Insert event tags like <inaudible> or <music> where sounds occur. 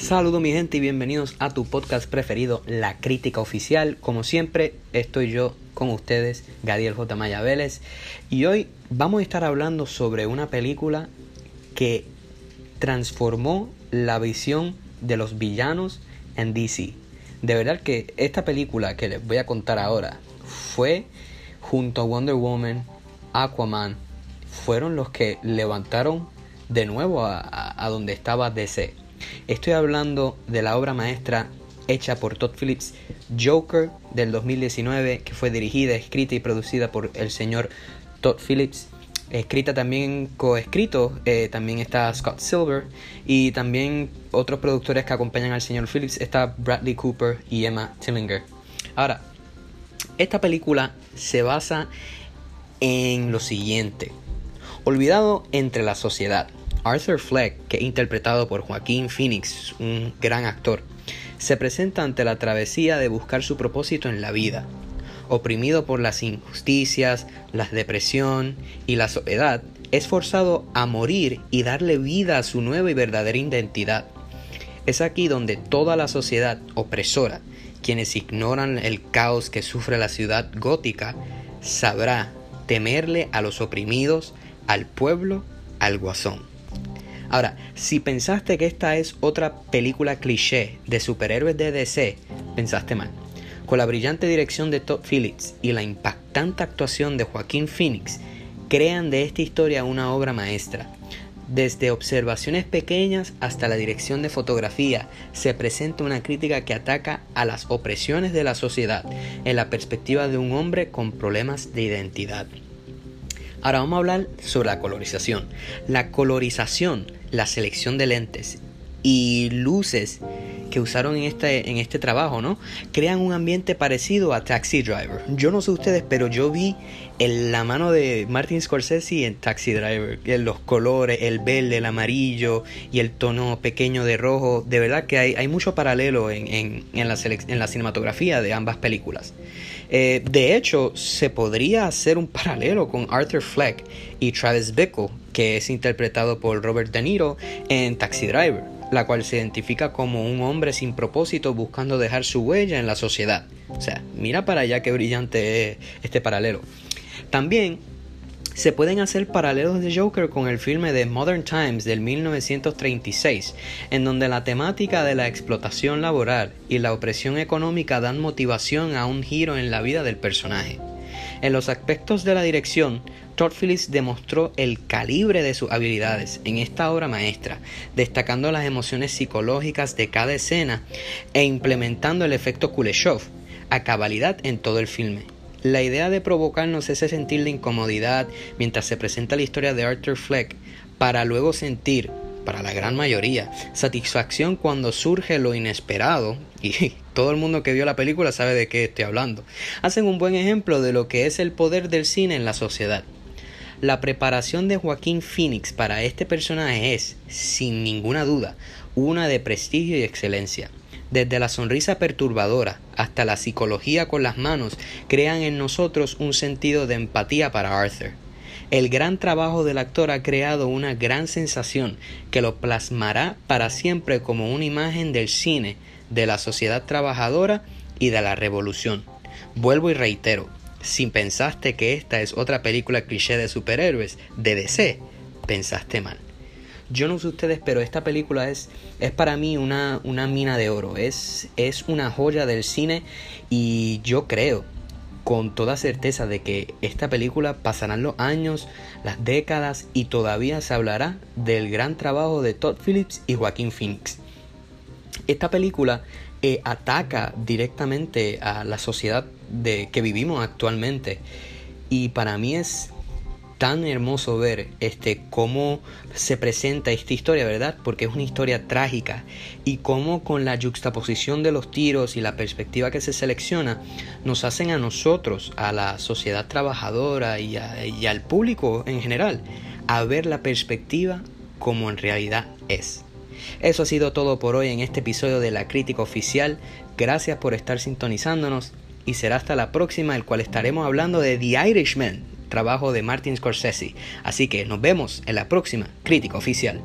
Saludos mi gente y bienvenidos a tu podcast preferido, La Crítica Oficial. Como siempre, estoy yo con ustedes, Gadiel J. Maya Vélez. Y hoy vamos a estar hablando sobre una película que transformó la visión de los villanos en DC. De verdad que esta película que les voy a contar ahora fue junto a Wonder Woman, Aquaman, fueron los que levantaron de nuevo a, a donde estaba DC. Estoy hablando de la obra maestra hecha por Todd Phillips, Joker del 2019, que fue dirigida, escrita y producida por el señor Todd Phillips. Escrita también, coescrito, eh, también está Scott Silver y también otros productores que acompañan al señor Phillips está Bradley Cooper y Emma Tillinger. Ahora, esta película se basa en lo siguiente. Olvidado entre la sociedad, Arthur Fleck, que es interpretado por Joaquín Phoenix, un gran actor, se presenta ante la travesía de buscar su propósito en la vida. Oprimido por las injusticias, la depresión y la soledad, es forzado a morir y darle vida a su nueva y verdadera identidad. Es aquí donde toda la sociedad opresora, quienes ignoran el caos que sufre la ciudad gótica, sabrá temerle a los oprimidos, al pueblo, al guasón. Ahora, si pensaste que esta es otra película cliché de superhéroes de DC, pensaste mal. Con la brillante dirección de Todd Phillips y la impactante actuación de Joaquín Phoenix, crean de esta historia una obra maestra. Desde observaciones pequeñas hasta la dirección de fotografía, se presenta una crítica que ataca a las opresiones de la sociedad en la perspectiva de un hombre con problemas de identidad. Ahora vamos a hablar sobre la colorización. La colorización, la selección de lentes y luces que usaron en este, en este trabajo, ¿no? Crean un ambiente parecido a Taxi Driver. Yo no sé ustedes, pero yo vi en la mano de Martin Scorsese en Taxi Driver, los colores, el verde, el amarillo y el tono pequeño de rojo. De verdad que hay, hay mucho paralelo en, en, en, la en la cinematografía de ambas películas. Eh, de hecho, se podría hacer un paralelo con Arthur Fleck y Travis Bickle, que es interpretado por Robert De Niro en Taxi Driver, la cual se identifica como un hombre sin propósito buscando dejar su huella en la sociedad. O sea, mira para allá qué brillante es este paralelo. También se pueden hacer paralelos de Joker con el filme de Modern Times del 1936, en donde la temática de la explotación laboral y la opresión económica dan motivación a un giro en la vida del personaje. En los aspectos de la dirección, Todd Phillips demostró el calibre de sus habilidades en esta obra maestra, destacando las emociones psicológicas de cada escena e implementando el efecto Kuleshov a cabalidad en todo el filme. La idea de provocarnos ese sentir de incomodidad mientras se presenta la historia de Arthur Fleck para luego sentir, para la gran mayoría, satisfacción cuando surge lo inesperado, y <laughs> todo el mundo que vio la película sabe de qué estoy hablando, hacen un buen ejemplo de lo que es el poder del cine en la sociedad. La preparación de Joaquín Phoenix para este personaje es, sin ninguna duda, una de prestigio y excelencia. Desde la sonrisa perturbadora hasta la psicología con las manos crean en nosotros un sentido de empatía para Arthur. El gran trabajo del actor ha creado una gran sensación que lo plasmará para siempre como una imagen del cine, de la sociedad trabajadora y de la revolución. Vuelvo y reitero, si pensaste que esta es otra película cliché de superhéroes de DC, pensaste mal. Yo no sé ustedes, pero esta película es, es para mí una, una mina de oro. Es, es una joya del cine y yo creo con toda certeza de que esta película pasarán los años, las décadas y todavía se hablará del gran trabajo de Todd Phillips y Joaquín Phoenix. Esta película eh, ataca directamente a la sociedad de que vivimos actualmente y para mí es tan hermoso ver este cómo se presenta esta historia, ¿verdad? Porque es una historia trágica y cómo con la juxtaposición de los tiros y la perspectiva que se selecciona nos hacen a nosotros, a la sociedad trabajadora y, y al público en general, a ver la perspectiva como en realidad es. Eso ha sido todo por hoy en este episodio de La Crítica Oficial. Gracias por estar sintonizándonos y será hasta la próxima, el cual estaremos hablando de The Irishman, trabajo de Martin Scorsese. Así que nos vemos en la próxima crítica oficial.